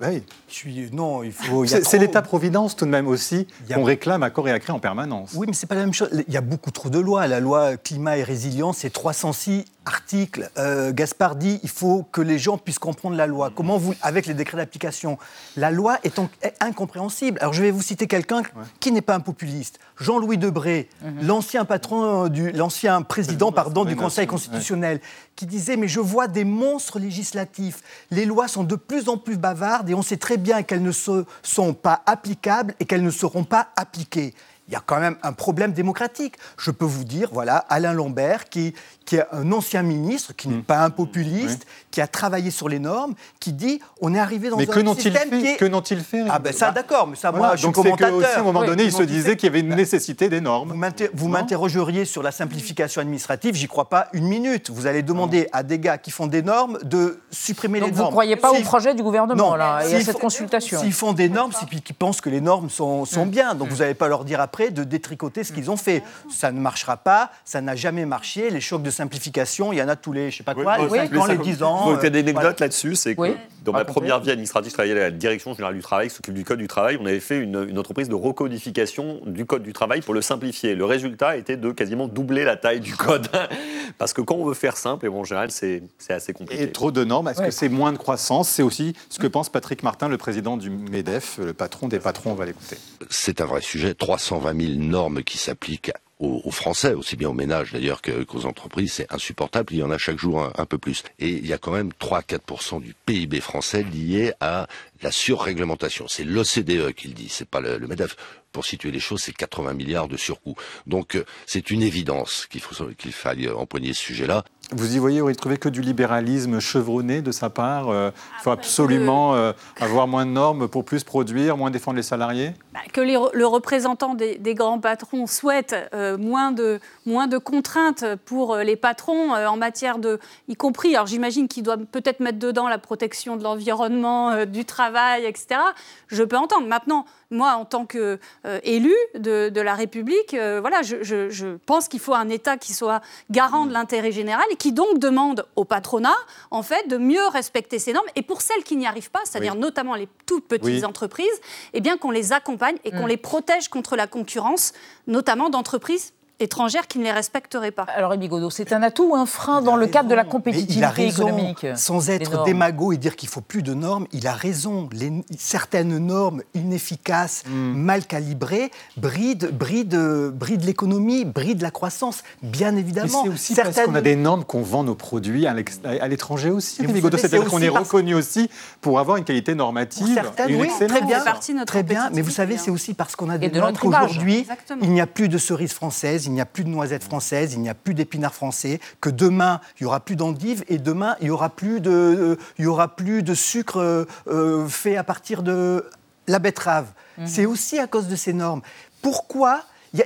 Bah, je suis, non, il faut. C'est l'État-providence tout de même aussi qu'on réclame à corps et à craie en permanence. Oui, mais c'est pas la même chose. Il y a beaucoup trop de lois. La loi climat et résilience, c'est 306 articles. Euh, Gaspard dit il faut que les gens puissent comprendre la loi. Comment vous, avec les décrets d'application, la loi est, incompréhensible. Alors je vais vous citer quelqu'un qui n'est pas un populiste. Jean-Louis Debré, mhm. l'ancien patron du, l'ancien président, pardon, du Conseil constitutionnel, qui disait mais je vois des monstres législatifs. Les lois sont de plus en plus bavardes et on sait très bien qu'elles ne sont pas applicables et qu'elles ne seront pas appliquées il y a quand même un problème démocratique. Je peux vous dire, voilà, Alain Lambert, qui, qui est un ancien ministre, qui n'est mmh. pas un populiste, qui a travaillé sur les normes, qui dit on est arrivé dans mais un que système qui est... Que n'ont-ils fait Ah ben ça, d'accord, mais ça, moi, je suis commentateur. Donc à un moment donné, il se disait qu'il y avait une nécessité des normes. Vous m'interrogeriez sur la simplification administrative, j'y crois pas une minute. Vous allez demander à des gars qui font des normes de supprimer les normes. vous ne croyez pas au projet du gouvernement, là, et à cette consultation S'ils font des normes, c'est qu'ils pensent que les normes sont, sont mmh. bien. Donc mmh. vous n'allez pas leur dire après de détricoter ce qu'ils ont fait. Ça ne marchera pas, ça n'a jamais marché. Les chocs de simplification, il y en a tous les, je sais pas quoi, les 5 ans, les 10 ans. Donc, il y a des anecdotes là-dessus, c'est que dans ma première vie administrative, je travaillais à la Direction générale du travail, qui s'occupe du Code du travail. On avait fait une, entreprise de recodification du Code du travail pour le simplifier. Le résultat était de quasiment doubler la taille du code. [laughs] Parce que quand on veut faire simple, et bon, en général, c'est assez compliqué. Et trop de normes, est-ce que c'est moins de croissance? C'est aussi ce que pense Patrick Martin, le président du MEDEF, le patron des patrons, on va l'écouter. C'est un vrai sujet. 320 000 normes qui s'appliquent aux, Français, aussi bien aux ménages d'ailleurs qu'aux entreprises, c'est insupportable. Il y en a chaque jour un, peu plus. Et il y a quand même 3-4% du PIB français lié à la surréglementation. C'est l'OCDE qui le dit, c'est pas le, MEDEF pour situer les choses, c'est 80 milliards de surcoût. Donc euh, c'est une évidence qu'il qu'il faille empoigner ce sujet-là. Vous y voyez, vous y trouvez que du libéralisme chevronné de sa part euh, Il faut ah, absolument euh, avoir moins de normes pour plus produire, moins défendre les salariés? Bah, Que le représentant des, grands patrons souhaite moins, de, moins de contraintes pour les patrons en matière de... y compris, alors j'imagine qu'il doit peut-être mettre dedans la protection de l'environnement, du travail, etc. Je peux entendre. Maintenant, moi, en tant qu'élu euh, de, la République, euh, voilà, je, pense qu'il faut un État qui soit garant de l'intérêt général et qui donc demande au patronat, en fait, de mieux respecter ces normes. Et pour celles qui n'y arrivent pas, c'est-à-dire notamment les toutes petites entreprises, eh bien qu'on les accompagne accompagne et qu'on mm. les protège contre la concurrence, notamment d'entreprises étrangères qui ne les respecteraient pas. Alors, Émy Godot, c'est un atout ou un frein dans le cadre de la compétitivité il a raison, économique Sans être démago et dire qu'il faut plus de normes, il a raison. Les, certaines normes inefficaces, hmm. mal calibrées, brident, brident, brident l'économie, brident la croissance, bien évidemment. C'est aussi parce qu'on a des normes qu'on vend nos produits à l'étranger aussi. Émy Godot, c'est-à-dire qu'on est reconnu aussi pour avoir une qualité normative et une oui, très bien, très bien. Mais vous savez, c'est aussi parce qu'on a des normes qu'aujourd'hui, il n'y a plus de cerises françaises il n'y a plus de noisettes françaises, il n'y a plus d'épinards français, que demain, il n'y aura plus d'endives et demain, il n'y aura, plus de, euh, il y aura plus de sucre euh, euh, fait à partir de la betterave. Mhm. C'est aussi à cause de ces normes. Pourquoi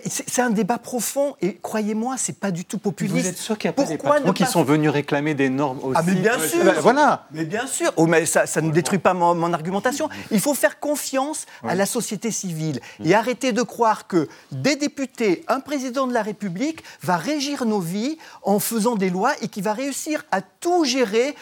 c'est un débat profond et croyez-moi, c'est pas du tout populiste. Vous êtes sûr qu'il y a pas des patrons qui sont venus réclamer des normes aussi Ah mais bien sûr. Voilà. Mais bien sûr. Oh, mais Ça, ça ne détruit pas mon, argumentation. Il faut faire confiance à la société civile et arrêter de croire que des députés, un président de la République va régir nos vies en faisant des lois et qui va réussir à tout gérer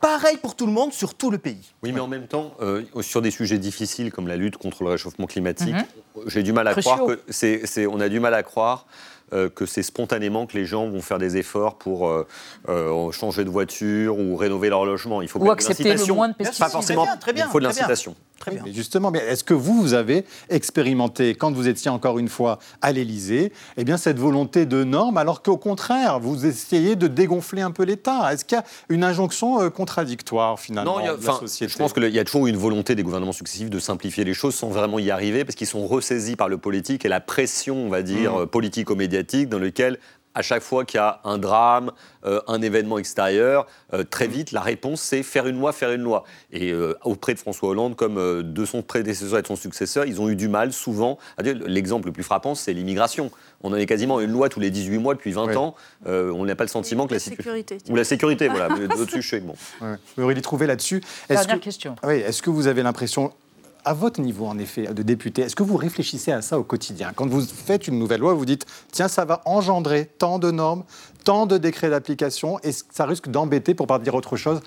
Pareil pour tout le monde sur tout le pays. Oui, mais en même temps, euh, sur des sujets difficiles comme la lutte contre le réchauffement climatique, mhm. j'ai du mal à croire que c'est, on a du mal à croire euh, que c'est spontanément que les gens vont faire des efforts pour euh, euh, changer de voiture ou rénover leur logement. Il faut ou accepter le moins de pesticides. Pas forcément. Très bien, il faut de l'incitation. Très bien. justement, est-ce que vous, vous avez expérimenté, quand vous étiez encore une fois à l'Élysée, eh bien, cette volonté de normes, alors qu'au contraire, vous essayez de dégonfler un peu l'État? Est-ce qu'il y a une injonction contradictoire, finalement, non, de la société? Je pense qu'il y a toujours eu une volonté des gouvernements successifs de simplifier les choses sans vraiment y arriver, parce qu'ils sont ressaisis par le politique et la pression, on va dire, mmh. politico-médiatique dans lequel à chaque fois qu'il y a un drame, euh, un événement extérieur, euh, très vite, la réponse, c'est faire une loi, faire une loi. Et euh, auprès de François Hollande, comme de son prédécesseur et de son successeur, ils ont eu du mal souvent. L'exemple le plus frappant, c'est l'immigration. On en est quasiment une loi tous les 18 mois depuis 20 ans. on n'a pas le sentiment que la, sécurité. Ou la sécurité, voilà. [laughs] D'autres sujets, bon. Ouais. Aurélie Trouvé là-dessus. Dernière question. Oui, est-ce que vous avez l'impression à votre niveau, en effet, de député, est-ce que vous réfléchissez à ça au quotidien Quand vous faites une nouvelle loi, vous dites, tiens, ça va engendrer tant de normes, tant de décrets d'application, et ça risque d'embêter, pour pas dire autre chose,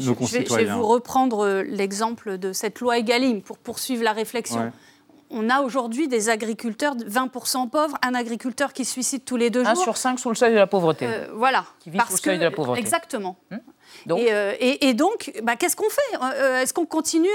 nos concitoyens. Je vais, vous reprendre euh, l'exemple de cette loi Egalim pour poursuivre la réflexion. On a aujourd'hui des agriculteurs 20% pauvres, un agriculteur qui se suicide tous les deux jours. Un sur cinq sous le seuil de la pauvreté. Euh, voilà. Qui vit sous le seuil de la pauvreté. Exactement. Hum euh, et, donc, bah, qu'est-ce qu'on fait? Euh, Est-ce qu'on continue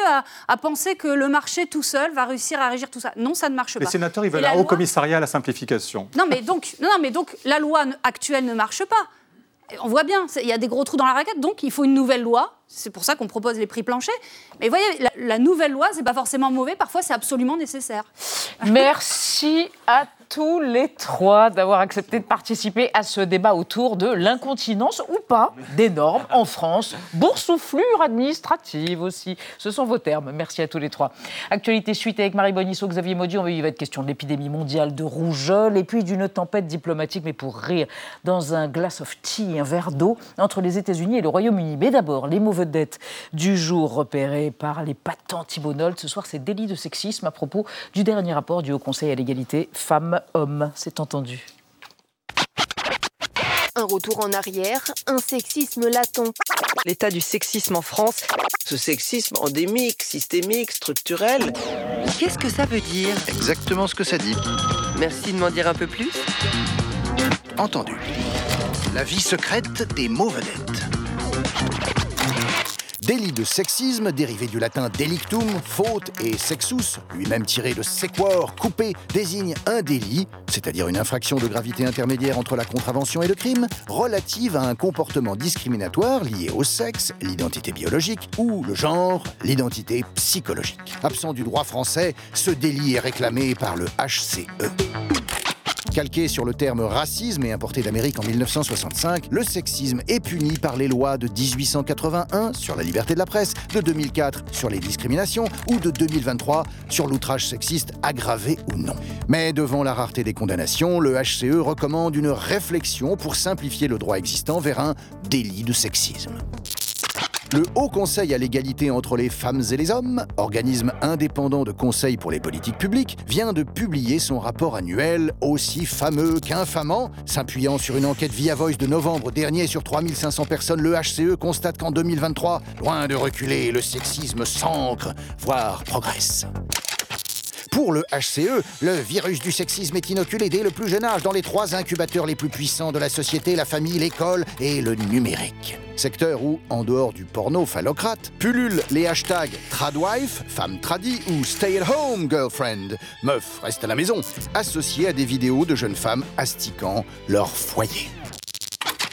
à, penser que le marché tout seul va réussir à régir tout ça? Non, ça ne marche pas. Les sénateurs, ils veulent un haut commissariat à la simplification. Non, mais donc, non, mais donc la loi actuelle ne marche pas. On voit bien, il y a des gros trous dans la raquette, donc il faut une nouvelle loi. C'est pour ça qu'on propose les prix planchers. Mais voyez, la, la nouvelle loi, c'est pas forcément mauvais, parfois c'est absolument nécessaire. [laughs] Merci à tous les trois d'avoir accepté de participer à ce débat autour de l'incontinence ou pas des normes en France. Boursouflure administrative aussi. Ce sont vos termes. Merci à tous les trois. Actualité suite avec Marie Bonisseau, Xavier Maudy. On va être question de l'épidémie mondiale de rougeole et puis d'une tempête diplomatique, mais pour rire, dans un glass of tea, un verre d'eau, entre les États-Unis et le Royaume-Uni. Mais d'abord, les mauvais dettes du jour repérés par les patents Thibault Ce soir, c'est délit de sexisme à propos du dernier rapport du Haut Conseil à l'égalité femmes homme, c'est entendu. Un retour en arrière, un sexisme latent. L'état du sexisme en France. Ce sexisme endémique, systémique, structurel. Qu'est-ce que ça veut dire? Exactement ce que ça dit. Merci de m'en dire un peu plus. Entendu. La vie secrète des mots vedettes. Délit de sexisme, dérivé du latin delictum, faute, et sexus, lui-même tiré de sequor, coupé, désigne un délit, c'est-à-dire une infraction de gravité intermédiaire entre la contravention et le crime, relative à un comportement discriminatoire lié au sexe, l'identité biologique, ou le genre, l'identité psychologique. Absent du droit français, ce délit est réclamé par le HCE. Calqué sur le terme racisme et importé d'Amérique en 1965, le sexisme est puni par les lois de 1881 sur la liberté de la presse, de 2004 sur les discriminations ou de 2023 sur l'outrage sexiste aggravé ou non. Mais devant la rareté des condamnations, le HCE recommande une réflexion pour simplifier le droit existant vers un délit de sexisme. Le Haut Conseil à l'égalité entre les femmes et les hommes, organisme indépendant de conseil pour les politiques publiques, vient de publier son rapport annuel aussi fameux qu'infamant. S'appuyant sur une enquête via Voice de novembre dernier sur 3500 personnes, le HCE constate qu'en 2023, loin de reculer, le sexisme s'ancre, voire progresse. Pour le HCE, le virus du sexisme est inoculé dès le plus jeune âge dans les trois incubateurs les plus puissants de la société, la famille, l'école et le numérique. Secteur où, en dehors du porno phallocrate, pullulent les hashtags tradwife, femme tradie ou stay at home girlfriend, meuf reste à la maison, associés à des vidéos de jeunes femmes astiquant leur foyer.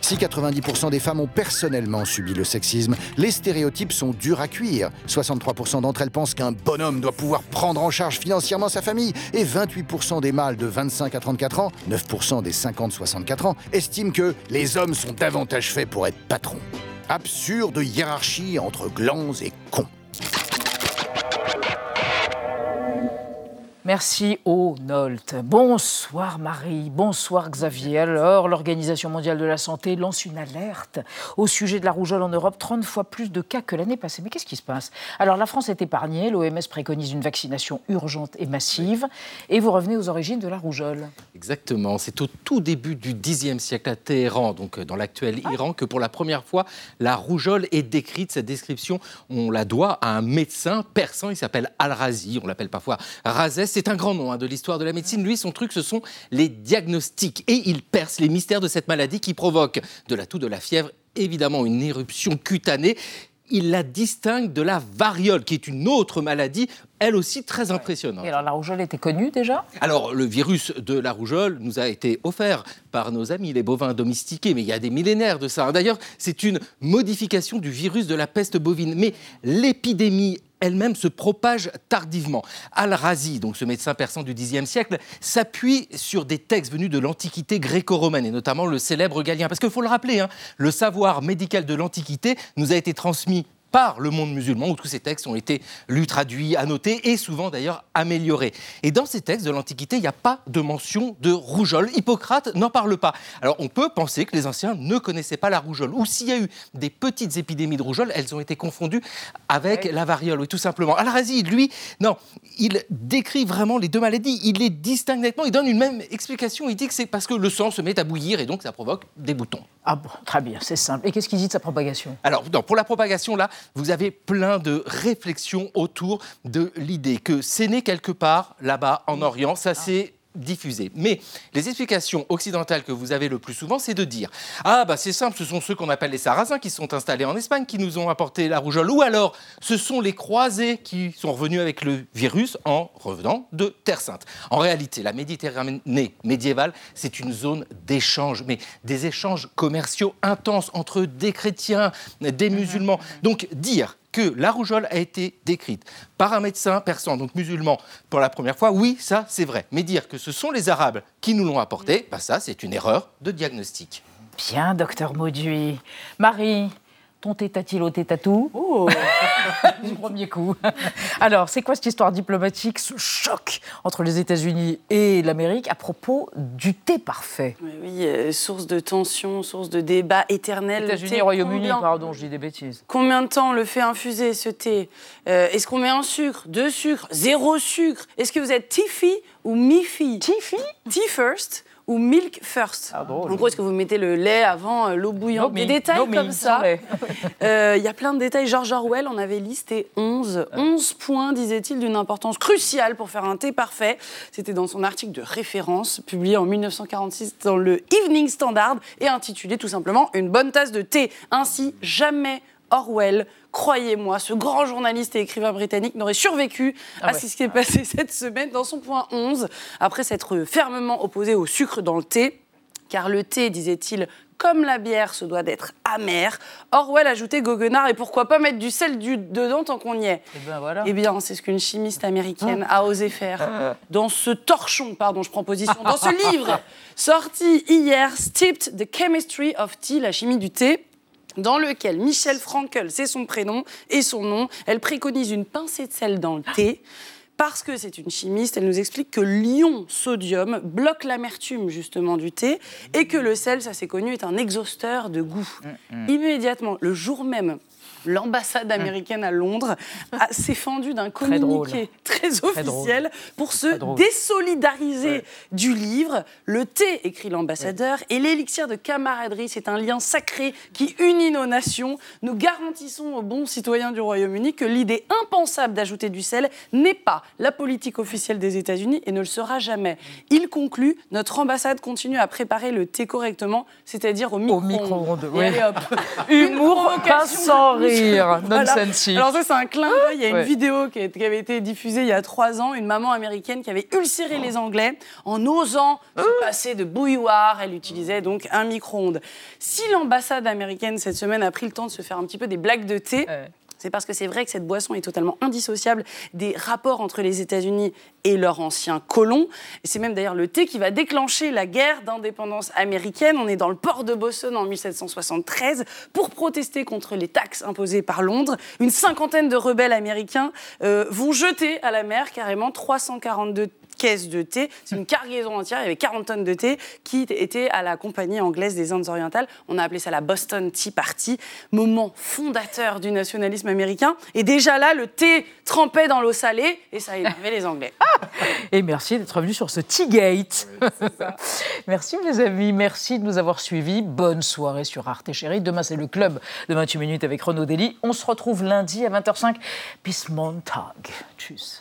Si 90% des femmes ont personnellement subi le sexisme, les stéréotypes sont durs à cuire. 63% d'entre elles pensent qu'un bonhomme doit pouvoir prendre en charge financièrement sa famille et 28% des mâles de 25 à 34 ans, 9% des 50-64 ans, estiment que les hommes sont davantage faits pour être patrons. Absurde hiérarchie entre glands et cons. Merci Nolt. Bonsoir Marie, bonsoir Xavier. Alors, l'Organisation mondiale de la santé lance une alerte au sujet de la rougeole en Europe, 30 fois plus de cas que l'année passée. Mais qu'est-ce qui se passe? Alors, la France est épargnée, l'OMS préconise une vaccination urgente et massive, et vous revenez aux origines de la rougeole. Exactement, c'est au tout début du Xe siècle à Téhéran, donc dans l'actuel ah. Iran, que pour la première fois, la rougeole est décrite. Cette description, on la doit à un médecin persan, il s'appelle Al-Razi, on l'appelle parfois Razès c'est un grand nom hein, de l'histoire de la médecine. Lui, son truc, ce sont les diagnostics. Et il perce les mystères de cette maladie qui provoque de la toux, de la fièvre, évidemment une éruption cutanée il la distingue de la variole, qui est une autre maladie, elle aussi très impressionnante. Et alors la rougeole était connue déjà? Alors le virus de la rougeole nous a été offert par nos amis les bovins domestiqués, mais il y a des millénaires de ça. D'ailleurs, c'est une modification du virus de la peste bovine. Mais l'épidémie elle-même se propage tardivement. Al-Razi, donc ce médecin persan du Xe siècle, s'appuie sur des textes venus de l'Antiquité gréco-romaine, et notamment le célèbre Galien. Parce qu'il faut le rappeler, hein, le savoir médical de l'Antiquité nous a été transmis par le monde musulman, où tous ces textes ont été lus, traduits, annotés et souvent d'ailleurs améliorés. Et dans ces textes de l'Antiquité, il n'y a pas de mention de rougeole. Hippocrate n'en parle pas. Alors on peut penser que les anciens ne connaissaient pas la rougeole, ou s'il y a eu des petites épidémies de rougeole, elles ont été confondues avec la variole, oui, tout simplement. Al-Razi, lui, non, il décrit vraiment les deux maladies, il les distingue nettement, il donne une même explication, il dit que c'est parce que le sang se met à bouillir et donc ça provoque des boutons. Ah bon, très bien, c'est simple. Et qu'est-ce qu'il dit de sa propagation? Alors, pour la propagation, là, vous avez plein de réflexions autour de l'idée que c'est né quelque part là-bas en Orient. Ça, c'est diffusé. Mais les explications occidentales que vous avez le plus souvent, c'est de dire Ah, bah c'est simple, ce sont ceux qu'on appelle les Sarrasins qui sont installés en Espagne qui nous ont apporté la rougeole. Ou alors, ce sont les croisés qui sont revenus avec le virus en revenant de Terre Sainte. En réalité, la Méditerranée médiévale, c'est une zone d'échange, mais des échanges commerciaux intenses entre des chrétiens, des musulmans. Donc, dire que la rougeole a été décrite par un médecin persan, donc musulman, pour la première fois, oui, ça c'est vrai. Mais dire que ce sont les Arabes qui nous l'ont apporté, bah ça c'est une erreur de diagnostic. Bien, docteur Mauduit. Marie, ton tétatilo tétatou Oh [laughs] Du premier coup. Alors, c'est quoi cette histoire diplomatique, ce choc entre les États-Unis et l'Amérique à propos du thé parfait? Oui, euh, source de tension, source de débat éternel. États-Unis et Royaume-Uni, pardon, je dis des bêtises. Combien de temps on le fait infuser, ce thé? Euh, Est-ce qu'on met un sucre, deux sucres, zéro sucre? Est-ce que vous êtes Tiffy ou Miffy? Tiffy? Tea first ou milk first. Ah, en gros, est-ce que vous mettez le lait avant euh, l'eau bouillante Des détails comme ça. [laughs] Euh, il y a plein de détails. George Orwell en avait listé 11. 11 points, disait-il, d'une importance cruciale pour faire un thé parfait. C'était dans son article de référence, publié en 1946 dans le Evening Standard et intitulé tout simplement Une bonne tasse de thé. Ainsi, jamais Orwell croyez-moi, ce grand journaliste et écrivain britannique n'aurait survécu ah à ce qui s'est passé [laughs] cette semaine dans son point 11, après s'être fermement opposé au sucre dans le thé. Car le thé, disait-il, comme la bière, se doit d'être amer. Orwell ajoutait goguenard et pourquoi pas mettre du sel du, dedans tant qu'on y est? Et eh ben voilà. Eh bien, c'est ce qu'une chimiste américaine a osé faire ah. dans ce torchon, pardon, je prends position, dans ce livre [laughs] sorti hier, Steeped the Chemistry of Tea, la chimie du thé dans lequel Michel Frankel, c'est son prénom et son nom, elle préconise une pincée de sel dans le thé. Parce que c'est une chimiste, elle nous explique que l'ion sodium bloque l'amertume justement du thé et que le sel, ça c'est connu, est un exhausteur de goût. Mm, mm. Immédiatement, le jour même l'ambassade américaine à Londres s'est fendue d'un communiqué très, officiel pour se désolidariser du livre. Le thé, écrit l'ambassadeur, et l'élixir de camaraderie, c'est un lien sacré qui unit nos nations. Nous garantissons aux bons citoyens du Royaume-Uni que l'idée impensable d'ajouter du sel n'est pas la politique officielle des États-Unis et ne le sera jamais. Il conclut Notre ambassade continue à préparer le thé correctement, c'est-à-dire au micro-ondes. Humour, pas sans rire, [laughs] nonsense. Alors ça, c'est un clin d'œil. Il y a une vidéo qui, avait été diffusée il y a trois ans, une maman américaine qui avait ulcéré les Anglais en osant se passer de bouilloire. Elle utilisait donc un micro-ondes. Si l'ambassade américaine cette semaine a pris le temps de se faire un petit peu des blagues de thé, c'est parce que c'est vrai que cette boisson est totalement indissociable des rapports entre les États-Unis et leurs anciens colons. Et c'est même d'ailleurs le thé qui va déclencher la guerre d'indépendance américaine. On est dans le port de Boston en 1773 pour protester contre les taxes imposées par Londres. Une cinquantaine de rebelles américains euh, vont jeter à la mer carrément 342 caisse de thé. C'est une cargaison entière. Il y avait 40 tonnes de thé qui étaient à la compagnie anglaise des Indes orientales. On a appelé ça la Boston Tea Party, moment fondateur du nationalisme américain. Et déjà là, le thé trempait dans l'eau salée et ça énervait les Anglais. [laughs] Et merci d'être venu sur ce Tea Gate. [laughs] merci mes amis, merci de nous avoir suivis. Bonne soirée sur Arte Chérie. Demain, c'est le club de 28 minutes avec Renaud Dely. On se retrouve lundi à 20h05. Peace Montag. Tchuss.